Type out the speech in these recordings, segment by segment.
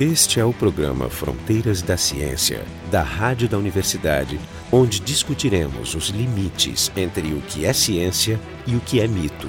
Este é o programa Fronteiras da Ciência, da Rádio da Universidade, onde discutiremos os limites entre o que é ciência e o que é mito.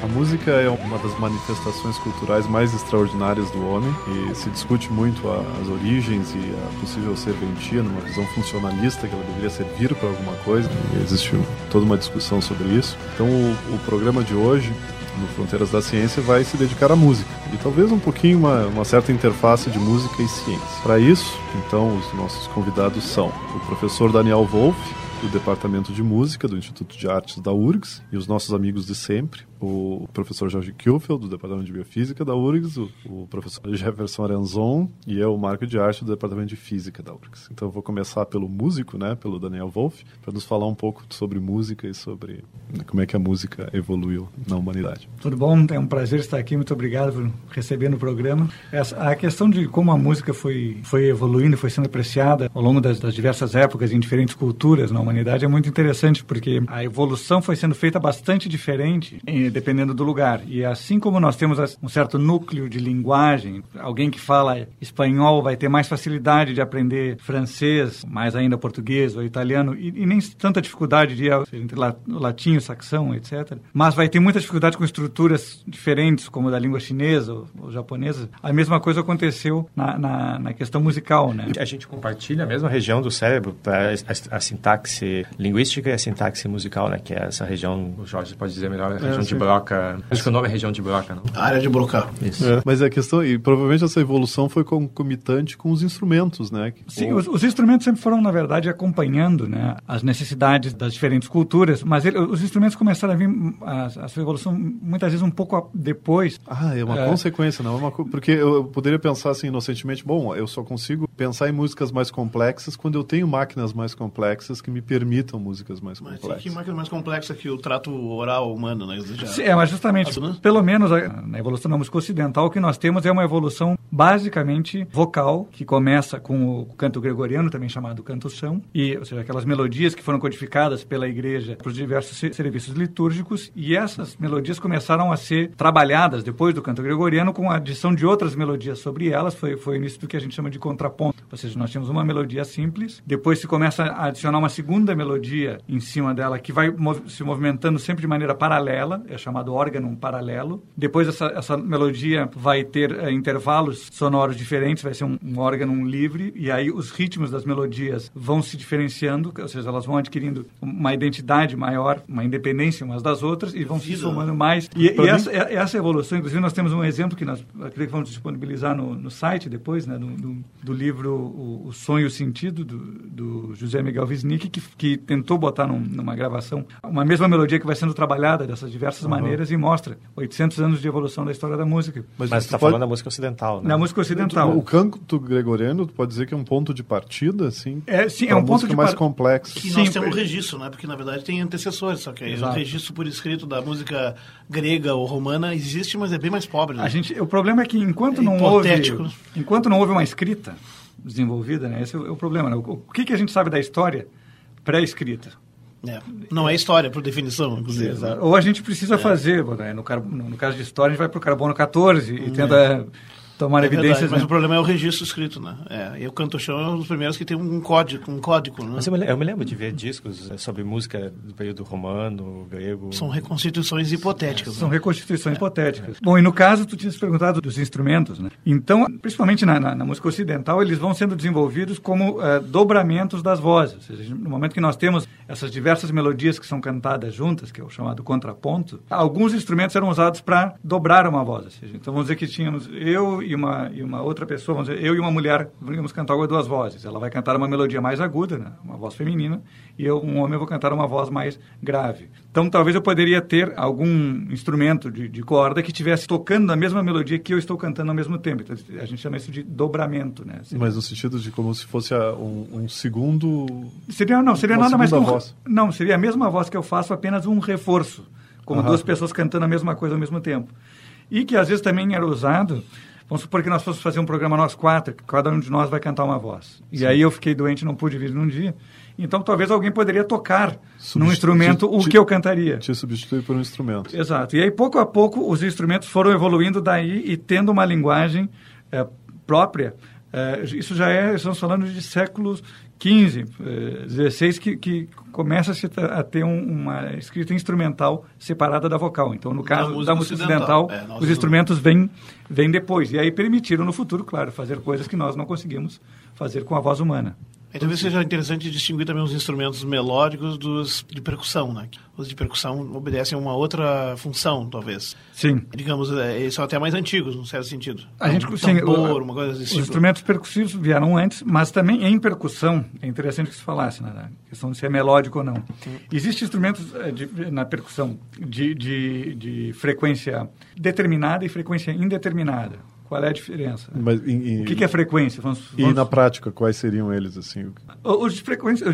A música é uma das manifestações culturais mais extraordinárias do homem e se discute muito as origens e a possível serventia numa visão funcionalista que ela deveria servir para alguma coisa. Existe toda uma discussão sobre isso. Então o, o programa de hoje no Fronteiras da Ciência vai se dedicar à música e talvez um pouquinho uma, uma certa interface de música e ciência. Para isso, então, os nossos convidados são o professor Daniel Wolff, do Departamento de Música do Instituto de Artes da URGS e os nossos amigos de sempre, o professor Jorge Kielfeld, do Departamento de Biofísica da URGS, o, o professor Jefferson Arenzon e eu, Marco de Arte, do Departamento de Física da URGS. Então eu vou começar pelo músico, né, pelo Daniel Wolff, para nos falar um pouco sobre música e sobre né, como é que a música evoluiu na humanidade. Tudo bom? É um prazer estar aqui. Muito obrigado por receber no programa. Essa, a questão de como a música foi, foi evoluindo, foi sendo apreciada ao longo das, das diversas épocas em diferentes culturas na humanidade é muito interessante, porque a evolução foi sendo feita bastante diferente dependendo do lugar. E assim como nós temos um certo núcleo de linguagem, alguém que fala espanhol vai ter mais facilidade de aprender francês, mais ainda português ou italiano, e, e nem tanta dificuldade de entre latim saxão, etc. Mas vai ter muita dificuldade com estruturas diferentes, como da língua chinesa ou, ou japonesa. A mesma coisa aconteceu na, na, na, questão musical, né? A gente compartilha a mesma região do cérebro para a, a, sintaxe linguística e a sintaxe musical, né? Que é essa região, o Jorge pode dizer melhor, a região é, de Broca. Acho que o nome é região de Broca, não? A área de Broca. Isso. É, mas a questão, e provavelmente essa evolução foi concomitante com os instrumentos, né? Sim, os, os, instrumentos sempre foram, na verdade, acompanhando né, as necessidades das diferentes culturas, mas ele, os instrumentos começaram a vir, a, a, sua evolução, muitas vezes um pouco depois. Ah, é uma é... consequência, não é uma Porque eu poderia pensar assim, inocentemente, bom, eu só consigo pensar em músicas mais complexas quando eu tenho máquinas mais complexas que me permitam músicas mais complexas. Mas que máquina mais complexa que o trato oral humano, né? Já... É, mas justamente, pelo menos na evolução da música ocidental, o que nós temos é uma evolução basicamente vocal, que começa com o canto gregoriano, também chamado canto-são, e, ou seja, aquelas melodias que foram codificadas pela igreja para os diversos serviços litúrgicos, e essas melodias começaram a ser trabalhadas depois do canto gregoriano com a adição de outras melodias sobre elas, foi, foi o início do que a gente chama de contraponto, ou seja, nós tínhamos uma melodia simples, depois se começa a adicionar uma segunda melodia em cima dela, que vai se movimentando sempre de maneira paralela, é chamado órgão paralelo. Depois essa, essa melodia vai ter é, intervalos sonoros diferentes, vai ser um, um órgão livre, e aí os ritmos das melodias vão se diferenciando, ou seja, elas vão adquirindo uma identidade maior, uma independência umas das outras, e vão Vida. se somando mais. E, e essa, é, essa, evolução, inclusive nós temos um exemplo que nós acredito que vamos disponibilizar no, no site depois, né, do, do, do livro o, o, Sonho e o Sentido, do, do José Miguel Wisnik, que, que tentou botar num, numa gravação uma mesma melodia que vai sendo trabalhada dessas diversas uhum. maneiras e mostra 800 anos de evolução da história da música. Mas, Mas você está pode... falando da música ocidental, né? Na música ocidental. O canto gregoriano, tu pode dizer que é um ponto de partida, assim? É, sim, é um ponto de mais par... complexo. Que sim, nós temos um registro, né? Porque, na verdade, tem antecessores, só que aí o registro por escrito da música grega ou romana existe, mas é bem mais pobre. Né? A gente, o problema é que enquanto é não houve... Enquanto não houve uma escrita desenvolvida, né? Esse é o problema. Né? O, que, que a gente sabe da história pré-escrita? É. Não é história, por definição, inclusive. Ou a gente precisa é. fazer, né? no, no, caso de história, a gente vai para o carbono 14 e hum, tenta é tomar é evidências. Verdade, mas né? o problema é o registro escrito, né? É, e o Canto Chão é um dos primeiros que tem um código, um código, né? Mas eu me, eu me lembro de ver discos é, sobre música do período romano, grego. São reconstituições hipotéticas. São né? reconstituições é. hipotéticas. Bom, e no caso, tu tinhas perguntado dos instrumentos, né? Então, principalmente na, na, na música ocidental, eles vão sendo desenvolvidos como uh, dobramentos das vozes. Ou seja, no momento que nós temos essas diversas melodias que são cantadas juntas, que é o chamado contraponto, alguns instrumentos eram usados para dobrar uma voz. Ou seja, então, vamos dizer que tínhamos eu e uma, e uma outra pessoa, vamos dizer, eu e uma mulher, vamos cantar agora duas vozes. Ela vai cantar uma melodia mais aguda, né? uma voz feminina, e eu, um homem, eu vou cantar uma voz mais grave. Então, talvez eu poderia ter algum instrumento de, de corda que estivesse tocando a mesma melodia que eu estou cantando ao mesmo tempo. Então, a gente chama isso de dobramento, né? Seria... Mas no sentido de como se fosse um, um segundo... Seria, não, seria nada mais um, voz. Não, seria a mesma voz que eu faço, apenas um reforço. Como duas pessoas cantando a mesma coisa ao mesmo tempo. E que às vezes também era usado Vamos supor que nós fôssemos fazer um programa nós quatro, que cada um de nós vai cantar uma voz. Sim. E aí eu fiquei doente, não pude vir num dia. Então talvez alguém poderia tocar Substitu num instrumento o que eu cantaria. Te substituir por um instrumento. Exato. E aí pouco a pouco os instrumentos foram evoluindo daí e tendo uma linguagem é, própria, é, isso já é, estamos falando de séculos 15, 16, que, que começa a ter um, uma escrita instrumental separada da vocal. Então, no caso da música, da música ocidental, ocidental é, os instrumentos vêm, vêm depois. E aí permitiram no futuro, claro, fazer coisas que nós não conseguimos fazer com a voz humana. E talvez seja interessante distinguir também os instrumentos melódicos dos de percussão, né? Os de percussão obedecem a uma outra função, talvez. Sim. Digamos, é, eles são até mais antigos, num certo sentido. A gente, um sim, tambor, uma coisa desse Os tipo. instrumentos percussivos vieram antes, mas também em percussão, é interessante que se falasse, né? A questão de ser melódico ou não. Existem instrumentos é, de, na percussão de, de, de frequência determinada e frequência indeterminada. Qual é a diferença? Mas, o que, que, é frequência? Vamos, vamos... E na prática, quais seriam eles? assim? Os de frequência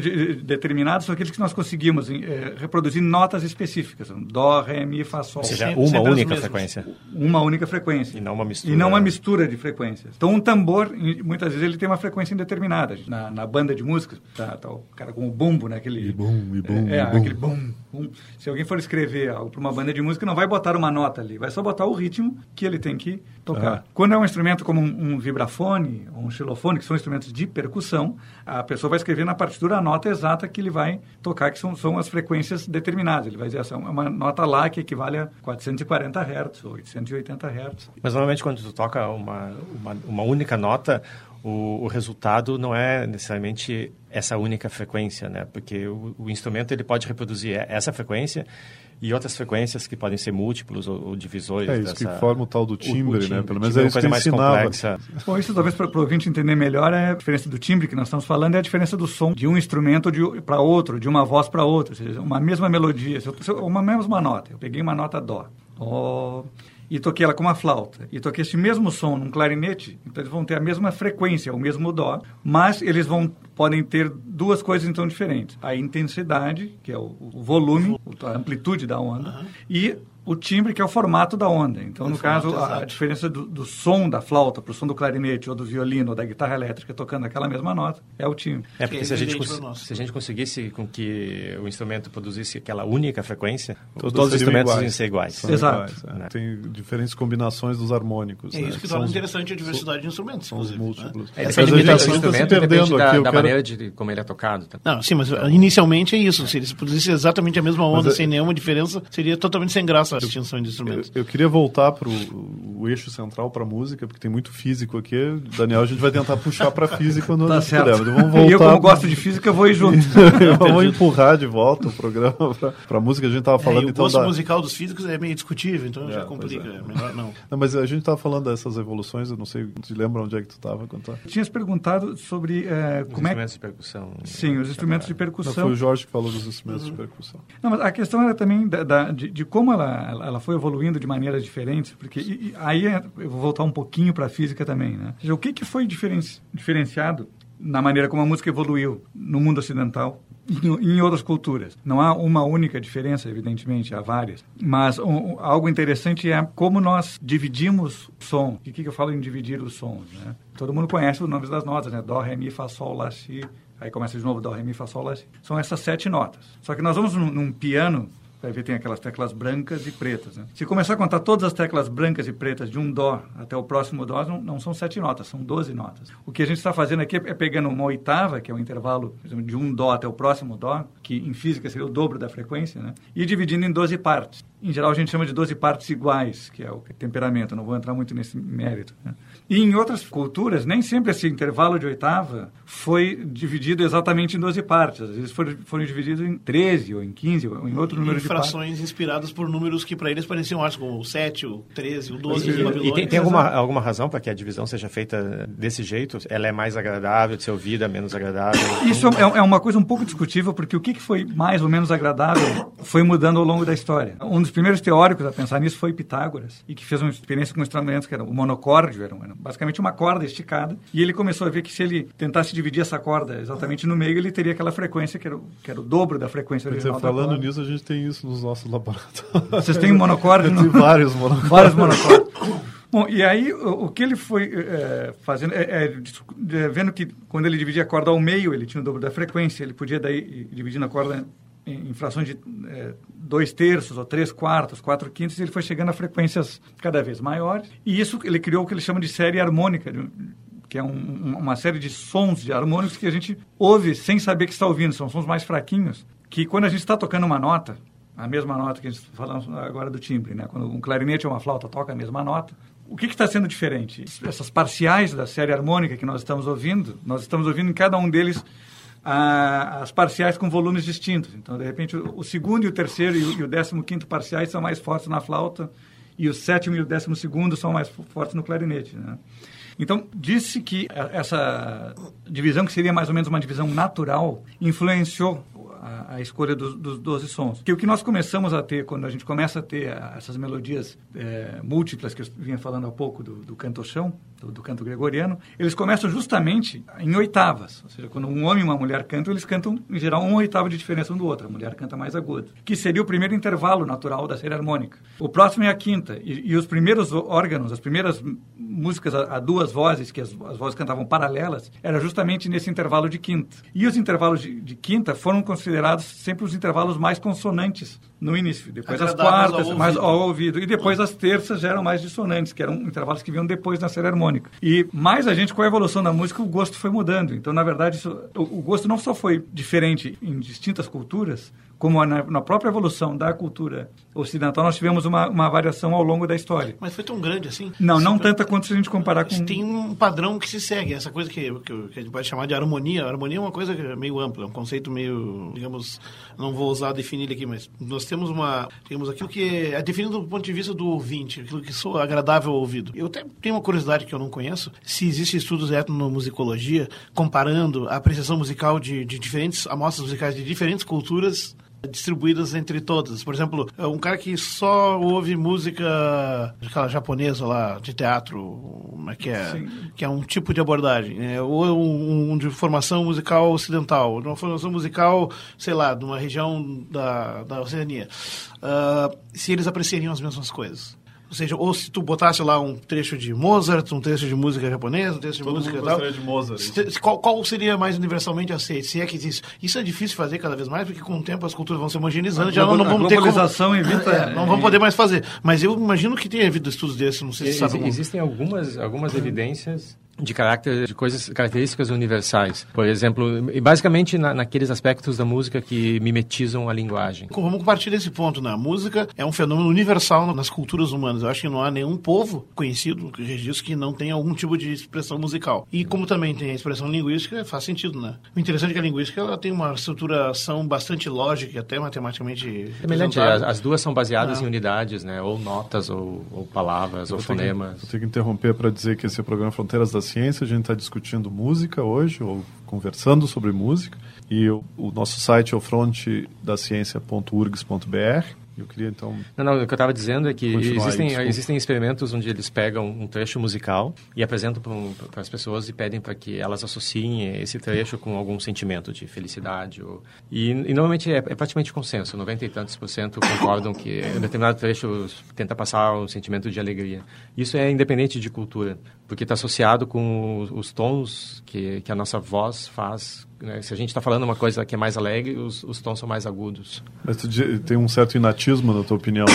determinados são aqueles que nós conseguimos é, reproduzir notas específicas. Dó, Ré, Mi, Fá, Sol. Ou seja, sempre, uma sempre única frequência. Uma única frequência. E não uma mistura. E não uma mistura de frequências. Então, um tambor, muitas vezes, ele tem uma frequência indeterminada. Na, na banda de música, tá, tá, o cara com o bumbo, né? Aquele, e bum, e bum, é, e aquele bum, bum. Se alguém for escrever algo para uma banda de música, não vai botar uma nota ali. Vai só botar o ritmo que ele tem que tocar. Quando é um instrumento como um, um vibrafone ou um xilofone, que são instrumentos de percussão, a pessoa vai escrever na partitura a nota exata que ele vai tocar, que são, são as frequências determinadas. Ele vai dizer, essa é uma nota lá que equivale a 440 Hz ou 880 Hz. Mas normalmente quando tu toca uma, uma, uma única nota, o, o, resultado não é necessariamente essa única frequência, né? Porque o, o, instrumento ele pode reproduzir essa frequência e outras frequências que podem ser múltiplos ou, ou divisores. É isso dessa... que forma o tal do timbre, timbre né? Pelo menos é, é isso coisa que mais ensinava. complexa. Bom, isso talvez para o ouvinte entender melhor é a diferença do timbre que nós estamos falando é a diferença do som de um instrumento para outro, de uma voz para outra, ou seja, uma mesma melodia, uma mesma nota. Eu peguei uma nota dó. Oh, e toquei ela com uma flauta, e toquei esse mesmo som num clarinete, então eles vão ter a mesma frequência, o mesmo dó, mas eles vão podem ter duas coisas então diferentes: a intensidade, que é o, o volume, a amplitude da onda, uhum. e o timbre, que é o formato da onda. Então, o no caso, a, a, diferença do, do, som da flauta para o som do clarinete, ou do violino, ou da guitarra elétrica tocando aquela mesma nota, é o timbre. É, porque é se, a gente, se a gente conseguisse com que o instrumento produzisse aquela única frequência, todos, todos os instrumentos iguais. iam ser iguais. São Exato. Iguais, é. né? Tem diferentes combinações dos harmônicos. É né? isso que torna interessante a diversidade de instrumentos, são os né? múltiplos. Né? É, Essa limitação do instrumento se depende da, da maneira de como ele é tocado. Tá? Não, sim, mas inicialmente é isso. Se eles produzissem exatamente a mesma onda, mas, sem nenhuma diferença, seria totalmente sem graça a distinção de instrumentos. Eu, eu queria voltar para o eixo central para a música, porque tem muito físico aqui. Daniel, a gente vai tentar puxar para física quando tá certo. puder. Vamos voltar e eu, como gosto de física, vou ir junto. vamos empurrar de volta o programa para a música. A gente estava falando é, então. O gosto da... musical dos físicos é meio discutível, então é, já complica. É. Melhor não. não. Mas a gente estava falando dessas evoluções, eu não sei, te lembra onde é que tu estava tá? Tinhas perguntado sobre é, como é instrumentos de percussão. Sim, os instrumentos de percussão. Não, foi o Jorge que falou dos instrumentos uhum. de percussão. Não, mas a questão era também da, da, de, de, como ela, ela foi evoluindo de maneiras diferentes, porque e, e, aí é, eu vou voltar um pouquinho para a física também, né? O que, que foi diferenci, diferenciado na maneira como a música evoluiu no mundo ocidental e em outras culturas. Não há uma única diferença, evidentemente, há várias. Mas um, algo interessante é como nós dividimos o som. O que, que eu falo em dividir os sons? Né? Todo mundo conhece os nomes das notas, né? Dó, Ré, Mi, Fá, Sol, Lá, Si. Aí começa de novo Dó, Ré, Mi, Fá, Sol, Lá, Si. São essas sete notas. Só que nós vamos num, num piano ver tem aquelas teclas brancas e pretas. Né? Se começar a contar todas as teclas brancas e pretas de um dó até o próximo dó, não, não são sete notas, são doze notas. O que a gente está fazendo aqui é pegando uma oitava, que é o intervalo exemplo, de um dó até o próximo dó, que em física seria o dobro da frequência, né? e dividindo em doze partes. Em geral, a gente chama de doze partes iguais, que é o temperamento. Não vou entrar muito nesse mérito. Né? E em outras culturas, nem sempre esse intervalo de oitava foi dividido exatamente em 12 partes. Às vezes foram, foram divididos em 13 ou em 15 ou em outro número de partes. Frações inspiradas por números que para eles pareciam, acho, como o 7, o 13, o 12 de Babilônia. E tem, tem alguma, alguma razão para que a divisão seja feita desse jeito? Ela é mais agradável de ser ouvida, menos agradável? Isso é, é uma coisa um pouco discutível, porque o que foi mais ou menos agradável foi mudando ao longo da história. Um dos primeiros teóricos a pensar nisso foi Pitágoras, e que fez uma experiência com instrumentos que eram o monocórdio, era, era basicamente uma corda esticada, e ele começou a ver que se ele tentasse dividir essa corda exatamente no meio, ele teria aquela frequência que era o, que era o dobro da frequência original dizer, falando nisso, a gente tem isso nos nossos laboratórios. Vocês têm monocórdio? Tem vários monocórdios. Vários monocórdios. Bom, e aí o, que ele foi é, fazendo, é, é, vendo que quando ele dividia a corda ao meio, ele tinha o dobro da frequência, ele podia daí dividir a corda em, frações de é, dois terços, ou três quartos, quatro quintos, ele foi chegando a frequências cada vez maiores. E isso ele criou o que ele chama de série harmônica que é um, uma série de sons, de harmônicos que a gente ouve sem saber que está ouvindo. São sons mais fraquinhos, que quando a gente está tocando uma nota, a mesma nota que a gente está falando agora do timbre, né? Quando um clarinete ou uma flauta toca a mesma nota, o que está sendo diferente? Essas parciais da série harmônica que nós estamos ouvindo, nós estamos ouvindo em cada um deles as parciais com volumes distintos. Então, de repente, o, segundo e o terceiro e o, décimo quinto parciais são mais fortes na flauta e o sétimo e o décimo segundo são mais fortes no clarinete. Né? Então, disse que essa divisão, que seria mais ou menos uma divisão natural, influenciou a, a escolha dos, dos 12 sons. Que o que nós começamos a ter, quando a gente começa a ter essas melodias é, múltiplas que eu vinha falando há pouco do, do canto-chão, do, do, canto gregoriano, eles começam justamente em oitavas. Ou seja, quando um homem e uma mulher cantam, eles cantam, em geral, uma oitava de diferença um do outro. A mulher canta mais agudo. Que seria o primeiro intervalo natural da série harmônica. O próximo é a quinta. E, e os primeiros órgãos, as primeiras músicas a, a duas vozes, que as, as, vozes cantavam paralelas, era justamente nesse intervalo de quinta. E os intervalos de, de quinta foram considerados sempre os intervalos mais consonantes no início. Depois as quartas, ao mais ao ouvido. E depois as terças já eram mais dissonantes, que eram intervalos que vinham depois na série harmônica. E mais a gente, com a evolução da música, o gosto foi mudando. Então, na verdade, isso, o, o gosto não só foi diferente em distintas culturas, como na, na, própria evolução da cultura ocidental, nós tivemos uma, uma, variação ao longo da história. Mas foi tão grande assim? Não, não tanta quanto se a gente comparar com... Tem um padrão que se segue, essa coisa que, que, que a gente pode chamar de harmonia. A harmonia é uma coisa meio ampla, é um conceito meio, digamos, não vou usar definir aqui, mas nós temos uma, temos aquilo que é definido do ponto de vista do ouvinte, aquilo que soa agradável ao ouvido. Eu até tenho uma curiosidade que eu não conheço, se existem estudos de etnomusicologia comparando a apreciação musical de, de diferentes amostras musicais de diferentes culturas distribuídas entre todas. Por exemplo, um cara que só ouve música aquela japonesa lá de teatro, que é que é um tipo de abordagem, né? ou um, um, de formação musical ocidental, uma formação musical, sei lá, de uma região da, da Oceania. Uh, se eles apreciariam as mesmas coisas. Ou seja, ou se tu botasse lá um trecho de Mozart, um trecho de música japonesa, um trecho de Todo música mundo tal. de Mozart. Qual, qual, seria mais universalmente aceito? Se é que existe. Isso é difícil fazer cada vez mais, porque com o tempo as culturas vão se homogeneizando, já não, não vamos ter como... evita... É, não vamos poder mais fazer. Mas eu imagino que tenha havido estudos desses, não sei se Ex sabe. Existem algumas, algumas evidências de caráter de coisas características universais. Por exemplo e basicamente na, naqueles aspectos da música que mimetizam a linguagem. Vamos compartilhar esse ponto né? a música é um fenômeno universal nas culturas humanas. Eu acho que não há nenhum povo conhecido que registro que não tenha algum tipo de expressão musical. E como também tem a expressão linguística faz sentido né? O interessante é que a linguística ela tem uma estruturação bastante lógica e até matematicamente semelhante as, as, duas são baseadas ah. em unidades né? Ou notas ou, ou palavras eu ou fonemas que, eu tenho que interromper para dizer que esse é o programa Fronteiras das ciência, a gente está discutindo música hoje, ou conversando sobre música, e o, o nosso site é o frontedaciencia.urgs.br. Eu queria então. Não, não, o que eu estava dizendo é que existem, existem experimentos onde eles pegam um trecho musical e apresentam para as pessoas e pedem para que elas associem esse trecho com algum sentimento de felicidade. Ou... E, e normalmente é, é, praticamente consenso, 90 e tantos por cento concordam que um determinado trecho tenta passar um sentimento de alegria. Isso é independente de cultura, porque está associado com os, os tons que, que a nossa voz faz né? Se a gente está falando uma coisa que é mais alegre, os, os tons são mais agudos. Mas tu tem um certo inatismo, na tua opinião?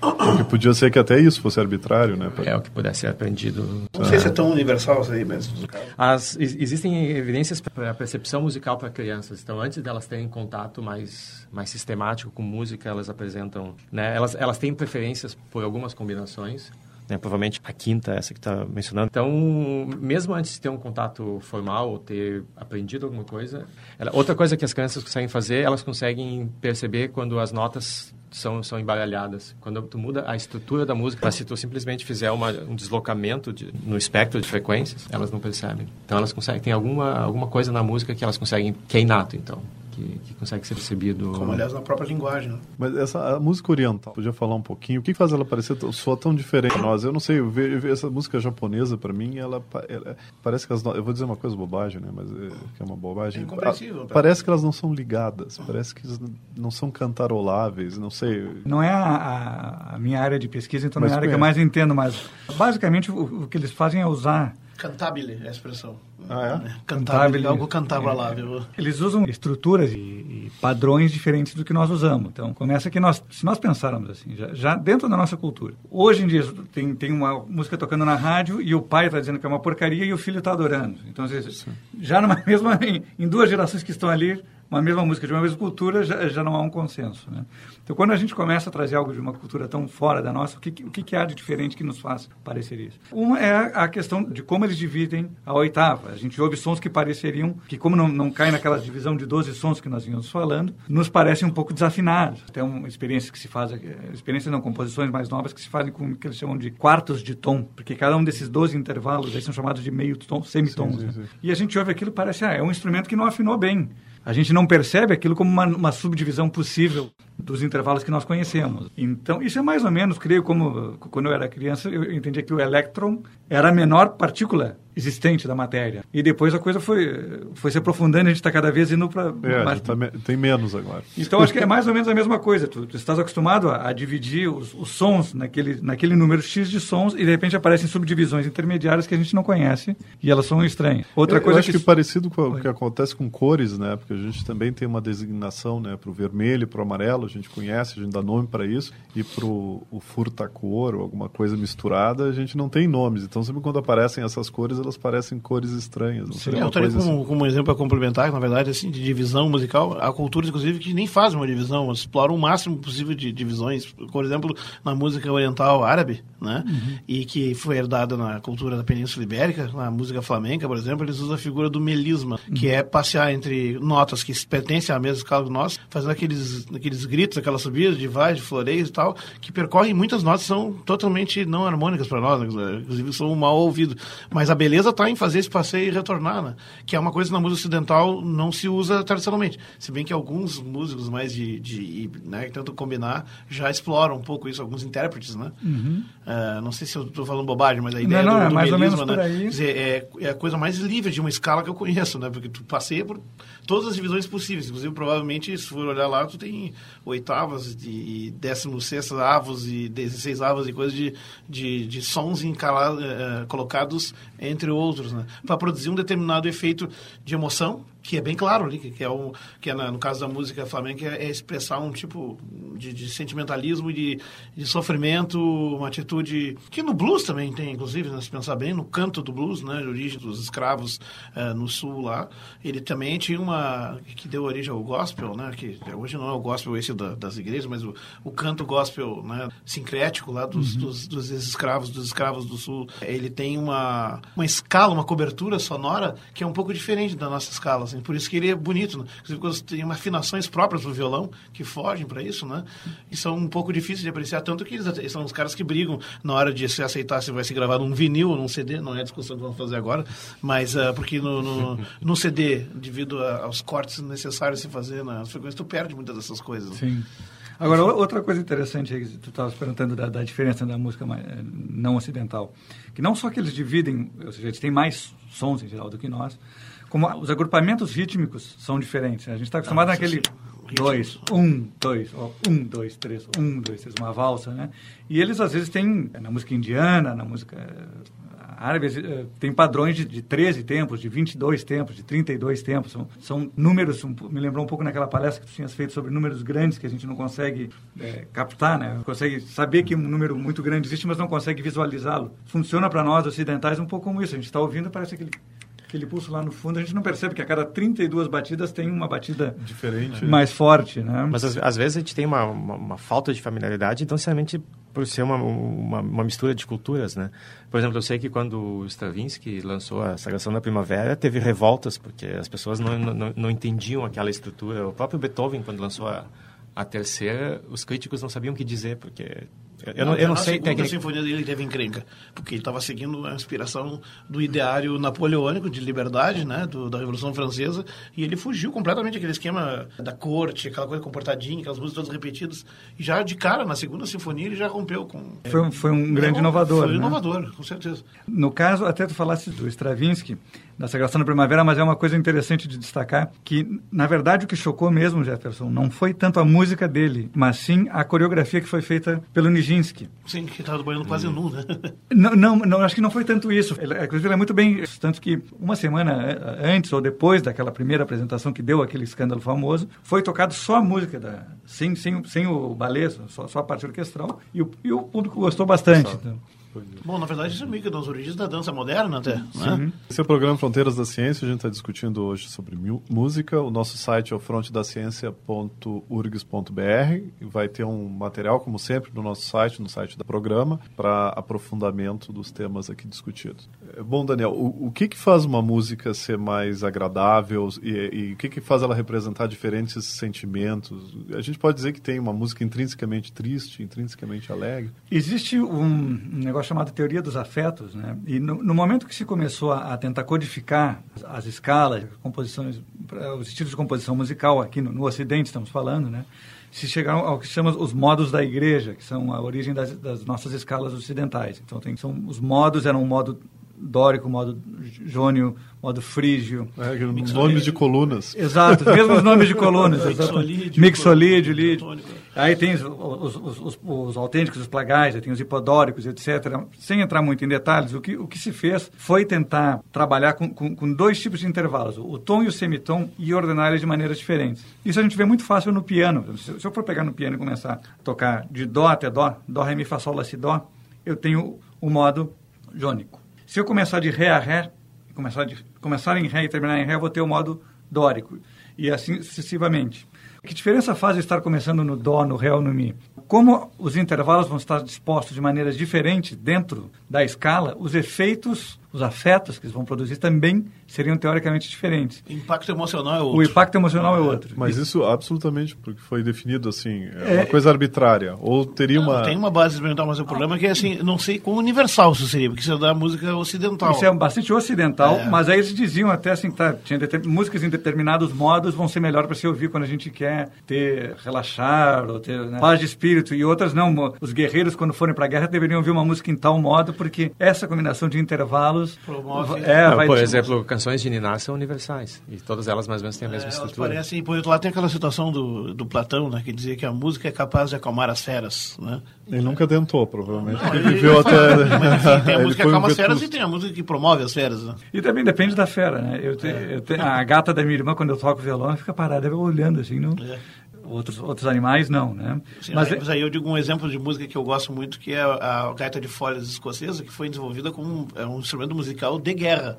Porque podia ser que até isso fosse arbitrário, né? É, o que pudesse ser aprendido. Não sei se é tão universal isso aí mesmo. As, existem evidências para a percepção musical para crianças. Então, antes delas terem contato mais, mais sistemático com música, elas apresentam... Né? Elas, elas têm preferências por algumas combinações né, provavelmente a quinta, essa que está mencionando. Então, mesmo antes de ter um contato formal ou ter aprendido alguma coisa, ela, outra coisa que as crianças conseguem fazer, elas conseguem perceber quando as notas são, são embaralhadas. Quando tu muda a estrutura da música, se tu simplesmente fizer uma, um deslocamento de, no espectro de frequências, elas não percebem. Então, elas conseguem, tem alguma, alguma coisa na música que elas conseguem, que é inato, então que, que, consegue ser percebido. Como, aliás, na própria linguagem. Né? Mas essa a música oriental, podia falar um pouquinho? O que faz ela parecer soa tão diferente a nós? Eu não sei, eu vejo, eu vejo essa música japonesa, para mim, ela, ela, parece que as Eu vou dizer uma coisa bobagem, né? Mas é, que é uma bobagem. É incompreensível. parece que elas não são ligadas, parece que não são cantaroláveis, não sei. Não é a, a minha área de pesquisa, então mas não é a área que eu mais entendo, mas basicamente o, o que eles fazem é usar Cantabile é a expressão. Ah, é? Cantabile, algo cantável lá, viu? Eles usam estruturas e, e, padrões diferentes do que nós usamos. Então, começa que nós, se nós pensarmos assim, já, já, dentro da nossa cultura. Hoje em dia, tem, tem uma música tocando na rádio e o pai está dizendo que é uma porcaria e o filho está adorando. Então, às vezes, já numa mesma, em, em duas gerações que estão ali, uma mesma música de uma mesma cultura já, já não há um consenso. Né? Então, quando a gente começa a trazer algo de uma cultura tão fora da nossa, o que, o que, há de diferente que nos faz parecer isso? Uma é a, questão de como eles dividem a oitava. A gente ouve sons que pareceriam, que como não, não cai naquela divisão de 12 sons que nós vínhamos falando, nos parecem um pouco desafinados. Tem uma experiência que se faz, experiências não, composições mais novas que se fazem com o que eles chamam de quartos de tom, porque cada um desses 12 intervalos aí são chamados de meio tom, semitons. Sim, sim, sim. Né? E a gente ouve aquilo e parece, ah, é um instrumento que não afinou bem a gente não percebe aquilo como uma, uma, subdivisão possível dos intervalos que nós conhecemos. Então, isso é mais ou menos, creio, como quando eu era criança, eu entendia que o elétron era a menor partícula existente da matéria. E depois a coisa foi, foi se aprofundando, a gente está cada vez indo para... É, mais... tá me... tem menos agora. Então, acho que é mais ou menos a mesma coisa. Tu, tu estás acostumado a, a dividir os, os, sons naquele, naquele número X de sons e, de repente, aparecem subdivisões intermediárias que a gente não conhece e elas são estranhas. Outra eu, coisa eu acho que... que parecido com o que acontece com cores, né? Porque a gente também tem uma designação, né? Para o vermelho e para o amarelo, a gente conhece, a gente dá nome para isso. E para o furta-cor ou alguma coisa misturada, a gente não tem nomes. Então, sempre quando aparecem essas cores, elas parecem cores estranhas. Não Sim, eu estaria como, assim. como exemplo a complementar, na verdade, assim, de divisão musical, há culturas, inclusive, que nem fazem uma divisão, exploram o máximo possível de divisões. Por exemplo, na música oriental árabe, né? Uhum. E que foi herdada na cultura da Península Ibérica, na música flamenca, por exemplo, eles usam a figura do melisma, uhum. que é passear entre notas que pertencem à mesma escala que nós, fazendo aqueles, aqueles gritos, aquelas subidas de vai, de floreios e tal, que percorrem muitas notas são totalmente não harmônicas para nós, né? inclusive são mal ouvidos. Mas a beleza está em fazer esse passeio e retornar, né? que é uma coisa que na música ocidental não se usa tradicionalmente. Se bem que alguns músicos mais de, de né, que tentam combinar já exploram um pouco isso, alguns intérpretes, né? Uhum. Uh, não sei se eu estou falando bobagem, mas a ideia não, não, do, do é mais melisma, ou menos né? por aí. Dizer, é, é a coisa mais livre de uma escala que eu conheço, né? Porque tu passeia por todas as divisões possíveis. Inclusive, provavelmente, se for olhar lá, tu tem oitavas e décimo sextas avos e dezesseis avos e coisas de, de, de sons encalados, uh, colocados entre outros, né? Para produzir um determinado efeito de emoção que é bem claro ali, que, é, o, que é na, no caso da música flamenca, é, é expressar um tipo de, de sentimentalismo e de, de, sofrimento, uma atitude que no blues também tem, inclusive, né, se pensar bem, no canto do blues, né, de origem dos escravos uh, no sul lá, ele também tinha uma, que deu origem ao gospel, né, que hoje não é o gospel esse da, das igrejas, mas o, o canto gospel, né, sincrético lá dos, uhum. dos, dos escravos, dos escravos do sul, ele tem uma, uma escala, uma cobertura sonora que é um pouco diferente da nossa escala, assim, por isso que ele é bonito, né? Inclusive, tem afinações próprias do violão que fogem para isso, né? E são um pouco difíceis de apreciar, tanto que eles são os caras que brigam na hora de se aceitar se vai ser gravado num vinil ou num CD, não é a discussão que vamos fazer agora, mas uh, porque no, no, no, CD, devido a, aos cortes necessários se fazer nas frequências, tu perde muitas dessas coisas. Né? Sim. Agora, outra coisa interessante que tu estavas perguntando da, da, diferença da música não ocidental, que não só que eles dividem, ou seja, eles têm mais sons em geral do que nós, como os agrupamentos rítmicos são diferentes. Né? A gente está acostumado ah, naquele dois, um, dois, um, dois, três, um, dois, três, uma valsa, né? E eles às vezes têm, na música indiana, na música eh, árabe, eh, tem padrões de, de 13 tempos, de 22 tempos, de 32 tempos. São, são números, um, me lembrou um pouco naquela palestra que tu tinhas feito sobre números grandes que a gente não consegue é, captar, né? Consegue saber que um número muito grande existe, mas não consegue visualizá-lo. Funciona para nós ocidentais um pouco como isso. A gente está ouvindo parece aquele aquele pulso lá no fundo, a gente não percebe que a cada 32 batidas tem uma batida diferente, mais forte, né? Mas às, às, vezes a gente tem uma, uma, uma, falta de familiaridade, então sinceramente por ser uma, uma, uma, mistura de culturas, né? Por exemplo, eu sei que quando o Stravinsky lançou a Sagração da Primavera, teve revoltas, porque as pessoas não, não, não entendiam aquela estrutura. O próprio Beethoven, quando lançou a, a terceira, os críticos não sabiam o que dizer, porque eu não, eu não sei técnica. A sinfonia dele teve encrenca, porque ele estava seguindo a inspiração do ideário napoleônico de liberdade, né, do, da Revolução Francesa, e ele fugiu completamente aquele esquema da corte, aquela coisa comportadinha, aquelas músicas todas repetidas. E já de cara, na segunda sinfonia, ele já rompeu com. Foi, foi um grande inovador. Foi um né? inovador, com certeza. No caso, até tu falasse do Stravinsky, da Sagração da Primavera, mas é uma coisa interessante de destacar que, na verdade, o que chocou mesmo Jefferson não foi tanto a música dele, mas sim a coreografia que foi feita pelo Nijin Nijinsky. Sim, que estava banhando quase nu, né? Não, não, não, acho que não foi tanto isso. Ele, inclusive, ele é muito bem... Tanto que uma semana antes ou depois daquela primeira apresentação que deu aquele escândalo famoso, foi tocado só a música, da, sem, sem, sem o balé, só, só a parte orquestral, e o, e o público gostou bastante. Então. Bom, na verdade, isso é meio que das origens da dança moderna até. Né? Esse é o programa Fronteiras da Ciência. A gente está discutindo hoje sobre música. O nosso site é o frontedaciencia.urgs.br. Vai ter um material, como sempre, no nosso site, no site do programa, para aprofundamento dos temas aqui discutidos. É, bom, Daniel, o, o que, que faz uma música ser mais agradável e, e o que, que faz ela representar diferentes sentimentos? A gente pode dizer que tem uma música intrinsecamente triste, intrinsecamente alegre? Existe um negócio chamado teoria dos afetos, né? E no, no momento que se começou a, a, tentar codificar as escalas, composições, os estilos de composição musical aqui no, no Ocidente, estamos falando, né? se chegaram ao que se chama os modos da igreja, que são a origem das, das nossas escalas ocidentais. Então, tem, são, os modos eram um modo dórico, modo jônio, modo frígio. É, nomes de colunas. Exato, mesmo os nomes de colunas. Mixolídio. Mixolídio, lídio. Aí tem os, os, os, os, autênticos, os plagais, aí tem os hipodóricos, etc. Sem entrar muito em detalhes, o que, o que se fez foi tentar trabalhar com, com, com dois tipos de intervalos, o tom e o semitom, e ordenar eles de maneiras diferentes. Isso a gente vê muito fácil no piano. Se, se eu for pegar no piano e começar a tocar de dó até dó, dó, ré, mi, fá, sol, lá, si, dó, eu tenho o modo jônico. Se eu começar de ré a ré, começar, de, começar em ré e terminar em ré, eu vou ter o modo dórico. E assim sucessivamente. Que diferença faz estar começando no Dó, no Ré ou no Mi? Como os intervalos vão estar dispostos de maneiras diferentes dentro da escala, os efeitos os afetos que eles vão produzir também seriam teoricamente diferentes. O impacto emocional é outro. O impacto emocional é outro. Mas isso absolutamente porque foi definido assim, é, é uma coisa arbitrária. Ou teria não, uma. Tem uma base experimental, mas o problema é que assim, não sei quão universal isso seria, porque isso é da música ocidental. Isso é bastante ocidental, é. mas aí eles diziam até assim, tá, tinha músicas em determinados modos vão ser melhor para se ouvir quando a gente quer ter, relaxar, ou ter né, paz de espírito, e outras não. Os guerreiros, quando forem para a guerra, deveriam ouvir uma música em tal modo, porque essa combinação de intervalos Promove. É, não, por exemplo, canções de Ninar são universais. E todas elas mais ou menos têm a mesma é, estrutura. Parecem, por outro lado, tem aquela situação do, do Platão, né, que dizia que a música é capaz de acalmar as feras. Né? Ele nunca tentou, provavelmente. Não, ele, viveu até. Mas, enfim, tem a música que acalma as feras e tem a música que promove as feras. Né? E também depende da fera, né? Eu, te, é. eu te, a gata da minha irmã, quando eu toco violão, fica parada olhando assim, não. É outros, outros animais não, né? Sim, mas, mas aí eu digo um exemplo de música que eu gosto muito, que é a, a gaita de folhas escocesa, que foi desenvolvida como um, é um instrumento musical de guerra.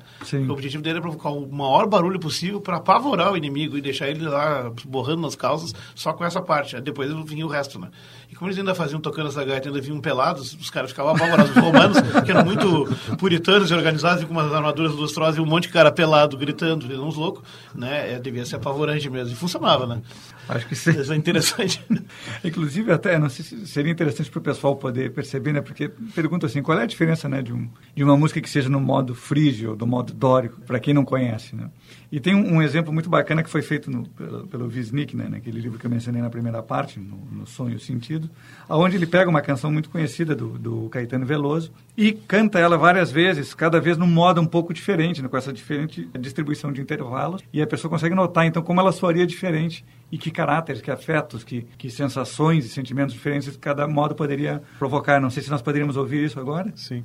O objetivo dele é provocar o maior barulho possível para apavorar o inimigo e deixar ele lá borrando nas calças só com essa parte. Depois vinha o resto, né? E como eles ainda faziam tocando essa gaita, ainda vinham pelados, os caras ficavam apavorados. Os romanos, que eram muito puritanos e organizados, com umas armaduras lustrosas e um monte de cara pelado gritando, uns loucos, né? É, devia ser apavorante mesmo. E funcionava, né? Acho que sim. Isso é interessante. Inclusive, até, não sei se seria interessante para o pessoal poder perceber, né? Porque pergunta assim, qual é a diferença, né, de, um, de uma música que seja no modo frígio, do modo dórico, para quem não conhece, né? E tem um, um, exemplo muito bacana que foi feito no, pelo, pelo Wisnik, né, naquele livro que eu mencionei na primeira parte, no, no Sonho e o Sentido, aonde ele pega uma canção muito conhecida do, do Caetano Veloso e canta ela várias vezes, cada vez num modo um pouco diferente, né, com essa diferente distribuição de intervalos, e a pessoa consegue notar, então, como ela soaria diferente e que caráteres, que afetos, que, que sensações e sentimentos diferentes cada modo poderia provocar. Não sei se nós poderíamos ouvir isso agora. Sim.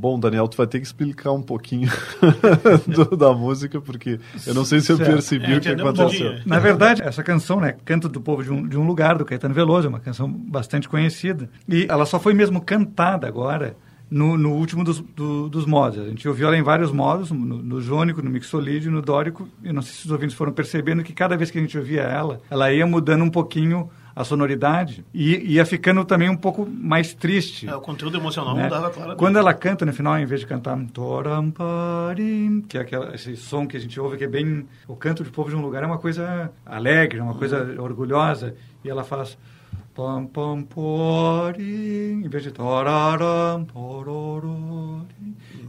Bom, Daniel, tu vai ter que explicar um pouquinho do, da música, porque eu não sei se eu percebi é, o que aconteceu. Na verdade, essa canção, né, Canto do Povo de um, de um Lugar, do Caetano Veloso, é uma canção bastante conhecida. E ela só foi mesmo cantada agora no, no último dos, do- dos modos. A gente ouviu ela em vários modos, no, no jônico, no mixolídio, no dórico. Eu não sei se os ouvintes foram percebendo que cada vez que a gente ouvia ela, ela ia mudando um pouquinho a sonoridade e ia ficando também um pouco mais triste. É, o conteúdo emocional né? mudava claramente. Quando ela canta no final, em vez de cantar que é aquela, esse som que a gente ouve que é bem. O canto de povo de um lugar é uma coisa alegre, uma coisa orgulhosa. E ela faz. 빰빰 포아링. 이 배지 더라람 더로로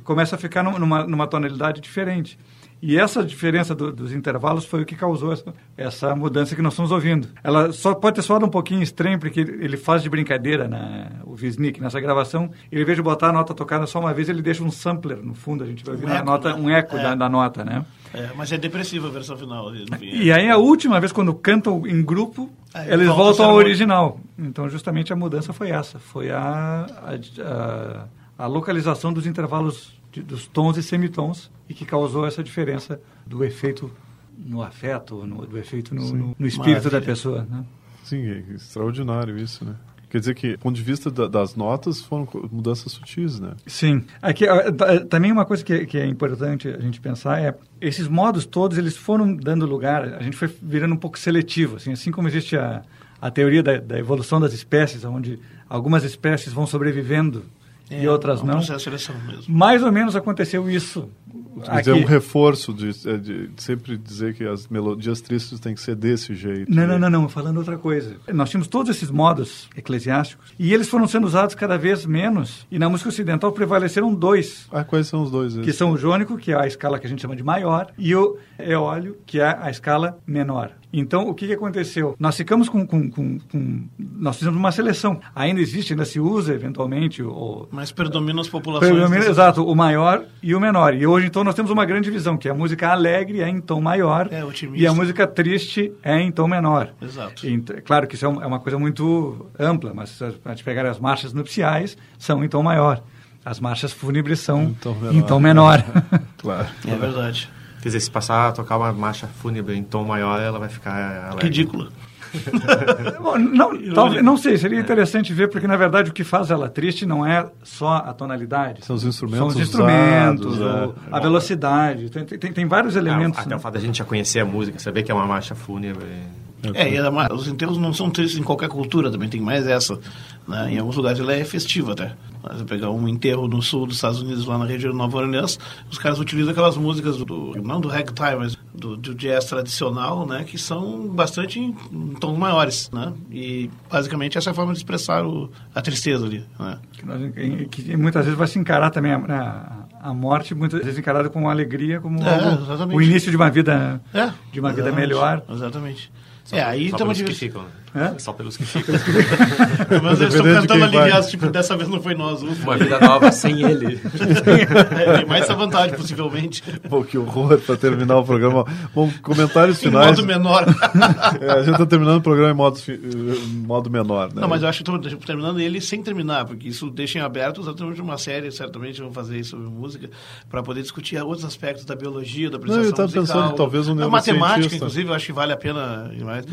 Começa a ficar num- numa, numa tonalidade diferente. E essa diferença do- dos intervalos foi o que causou essa, essa mudança que nós estamos ouvindo. Ela só pode ter soado um pouquinho estranho, porque ele, faz de brincadeira, na, o Wisnik, nessa gravação. Ele, em vez de botar a nota tocada só uma vez, ele deixa um sampler no fundo, a gente vai ouvir Um a eco, nota, né? um eco É. da, da nota, né? É, mas é depressiva a versão final. E aí a última vez, quando cantam em grupo, Aí eles voltam ao original. Então, justamente a mudança foi essa. Foi a, a, a- a localização dos intervalos de- dos tons e semitons e que causou essa diferença do efeito no afeto, no- do efeito no, no- no espírito da Maravilha. pessoa. Né? Sim, é extraordinário isso, né? Quer dizer que, do ponto de vista da- das notas, foram mudanças sutis, né? Sim. Aqui, ah, ta- também uma coisa que, que é importante a gente pensar é esses modos todos eles foram dando lugar. A gente foi virando um pouco seletivo, assim, assim como existe a, a teoria da, da evolução das espécies, onde algumas espécies vão sobrevivendo e outras é não. processo de seleção mesmo. Mais ou menos aconteceu isso. Quer dizer, um reforço de, é, de sempre dizer que as melodias tristes têm que ser desse jeito. Não, não, não, não, falando outra coisa. Nós tínhamos todos esses modos eclesiásticos e eles foram sendo usados cada vez menos. E na música ocidental prevaleceram dois, Ah, quais são os dois? que são o jônico, que é a escala que a gente chama de maior, e o eólio, que é a escala menor. Então, o que, que aconteceu? Nós ficamos com, com, com, com- Nós fizemos uma seleção. Ainda existe, ainda se usa eventualmente o. Mas predominam as populações. Predomina- exato, o maior e o menor. E hoje, então, nós temos uma grande divisão, que a música alegre é em tom maior É, otimista. e a música triste é em tom menor. Exato. Ent- claro que isso é é uma coisa muito ampla, mas se a gente pegar as marchas nupciais, são em tom maior. As marchas fúnebres são Em tom menor. em tom menor. Claro. É verdade. Quer dizer, se passar a tocar uma marcha fúnebre em tom maior, ela vai ficar alegre. Ridícula. Não, talvez, não sei, seria interessante ver, porque na verdade o que faz ela triste não é só a tonalidade. São os instrumentos São os instrumentos, usados, o- é. a velocidade. Tem, tem, tem vários elementos. Ah, até né? o fato da gente já conhecer a música, saber que é uma marcha fúnebre. É, e ela- mas os enterros não são tristes em qualquer cultura, também tem mais essa. né? Em alguns lugares ela é festiva até. Mas você pegar um enterro no sul dos Estados Unidos, lá na região de Nova Orleans, os caras utilizam aquelas músicas, do, não do ragtime, mas do, do jazz tradicional, né? Que são bastante em, em tons maiores, né? E basicamente essa é a forma de expressar o- a tristeza ali, né? Que, nós- que muitas vezes vai se encarar também a, a- a morte, muitas vezes encarada com alegria, como É, algo- o início de uma vida, É, de uma vida melhor. Exatamente. Só, é, aí estamos que ficam. Né? Hã? Só pelos que ficam. Mas eles estão cantando vai. aliviados, tipo, dessa vez não foi nós. ufa. Uma vida nova sem ele. É, tem mais essa vantagem, possivelmente. Pô, que horror para terminar o programa. Bom, comentários Em finais. modo menor. É, a gente está terminando o programa em modo, em modo menor, né? Não, mas eu acho que estamos terminando ele sem terminar, porque isso deixa em aberto exatamente uma série, certamente vão fazer isso sobre música, para poder discutir outros aspectos da biologia, da apreciação eu tava musical. pensando, talvez um A matemática, inclusive, eu acho que vale a pena mais.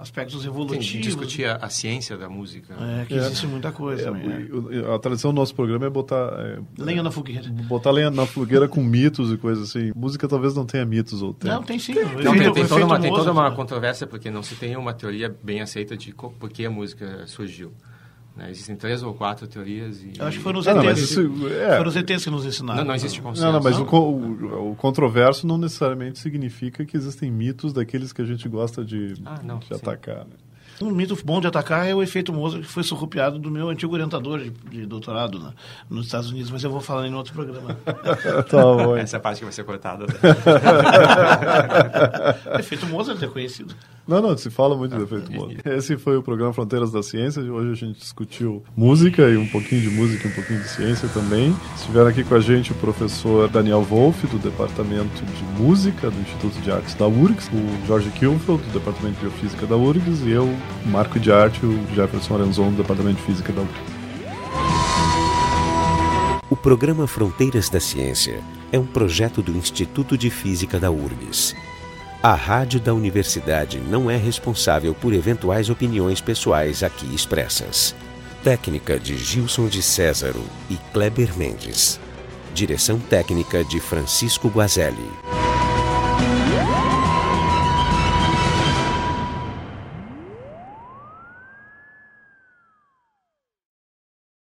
Aspectos Sim, evolutivos. discutir a, a ciência da música. É, que É. existe muita coisa É, né? a tradição do nosso programa é botar. é, Lenha na fogueira. botar lenha na fogueira com mitos e coisas assim. Música talvez não tenha mitos ou tem. Não, tem sim. Não, Efeito- tem, tem toda efeito uma, tem toda uma controvérsia porque não se tem uma teoria bem aceita de por que a música surgiu. né? Existem três ou quatro teorias e... Eu acho que foram os Ah, não, ETs. isso, é. Foram os ETs que nos ensinaram. Não, não existe consenso. Não, não, mas o, o, o controverso não necessariamente significa que existem mitos daqueles que a gente gosta de, Ah, não, de atacar. Né? Um mito bom de atacar é o efeito Mozart, que foi surrupiado do meu antigo orientador de, de doutorado né, nos Estados Unidos, mas eu vou falar em outro programa. tá bom. Essa é a parte que vai ser cortada. o efeito Mozart é conhecido. Não, não, se fala muito do efeito Mozart. Esse foi o programa Fronteiras da Ciência. Hoje a gente discutiu música e um pouquinho de música e um pouquinho de ciência também. Estiveram aqui com a gente o professor Daniel Wolff, do Departamento de Música do Instituto de Artes da URGS, o Jorge Kilfeld, do Departamento de Biofísica da URGS, e eu, Marco de Arte, o Jefferson Arenzon, do Departamento de Física da URGS. O programa Fronteiras da Ciência é um projeto do Instituto de Física da URGS. A rádio da universidade não é responsável por eventuais opiniões pessoais aqui expressas. Técnica de Gilson de Césaro e Kleber Mendes. Direção técnica de Francisco Guazelli.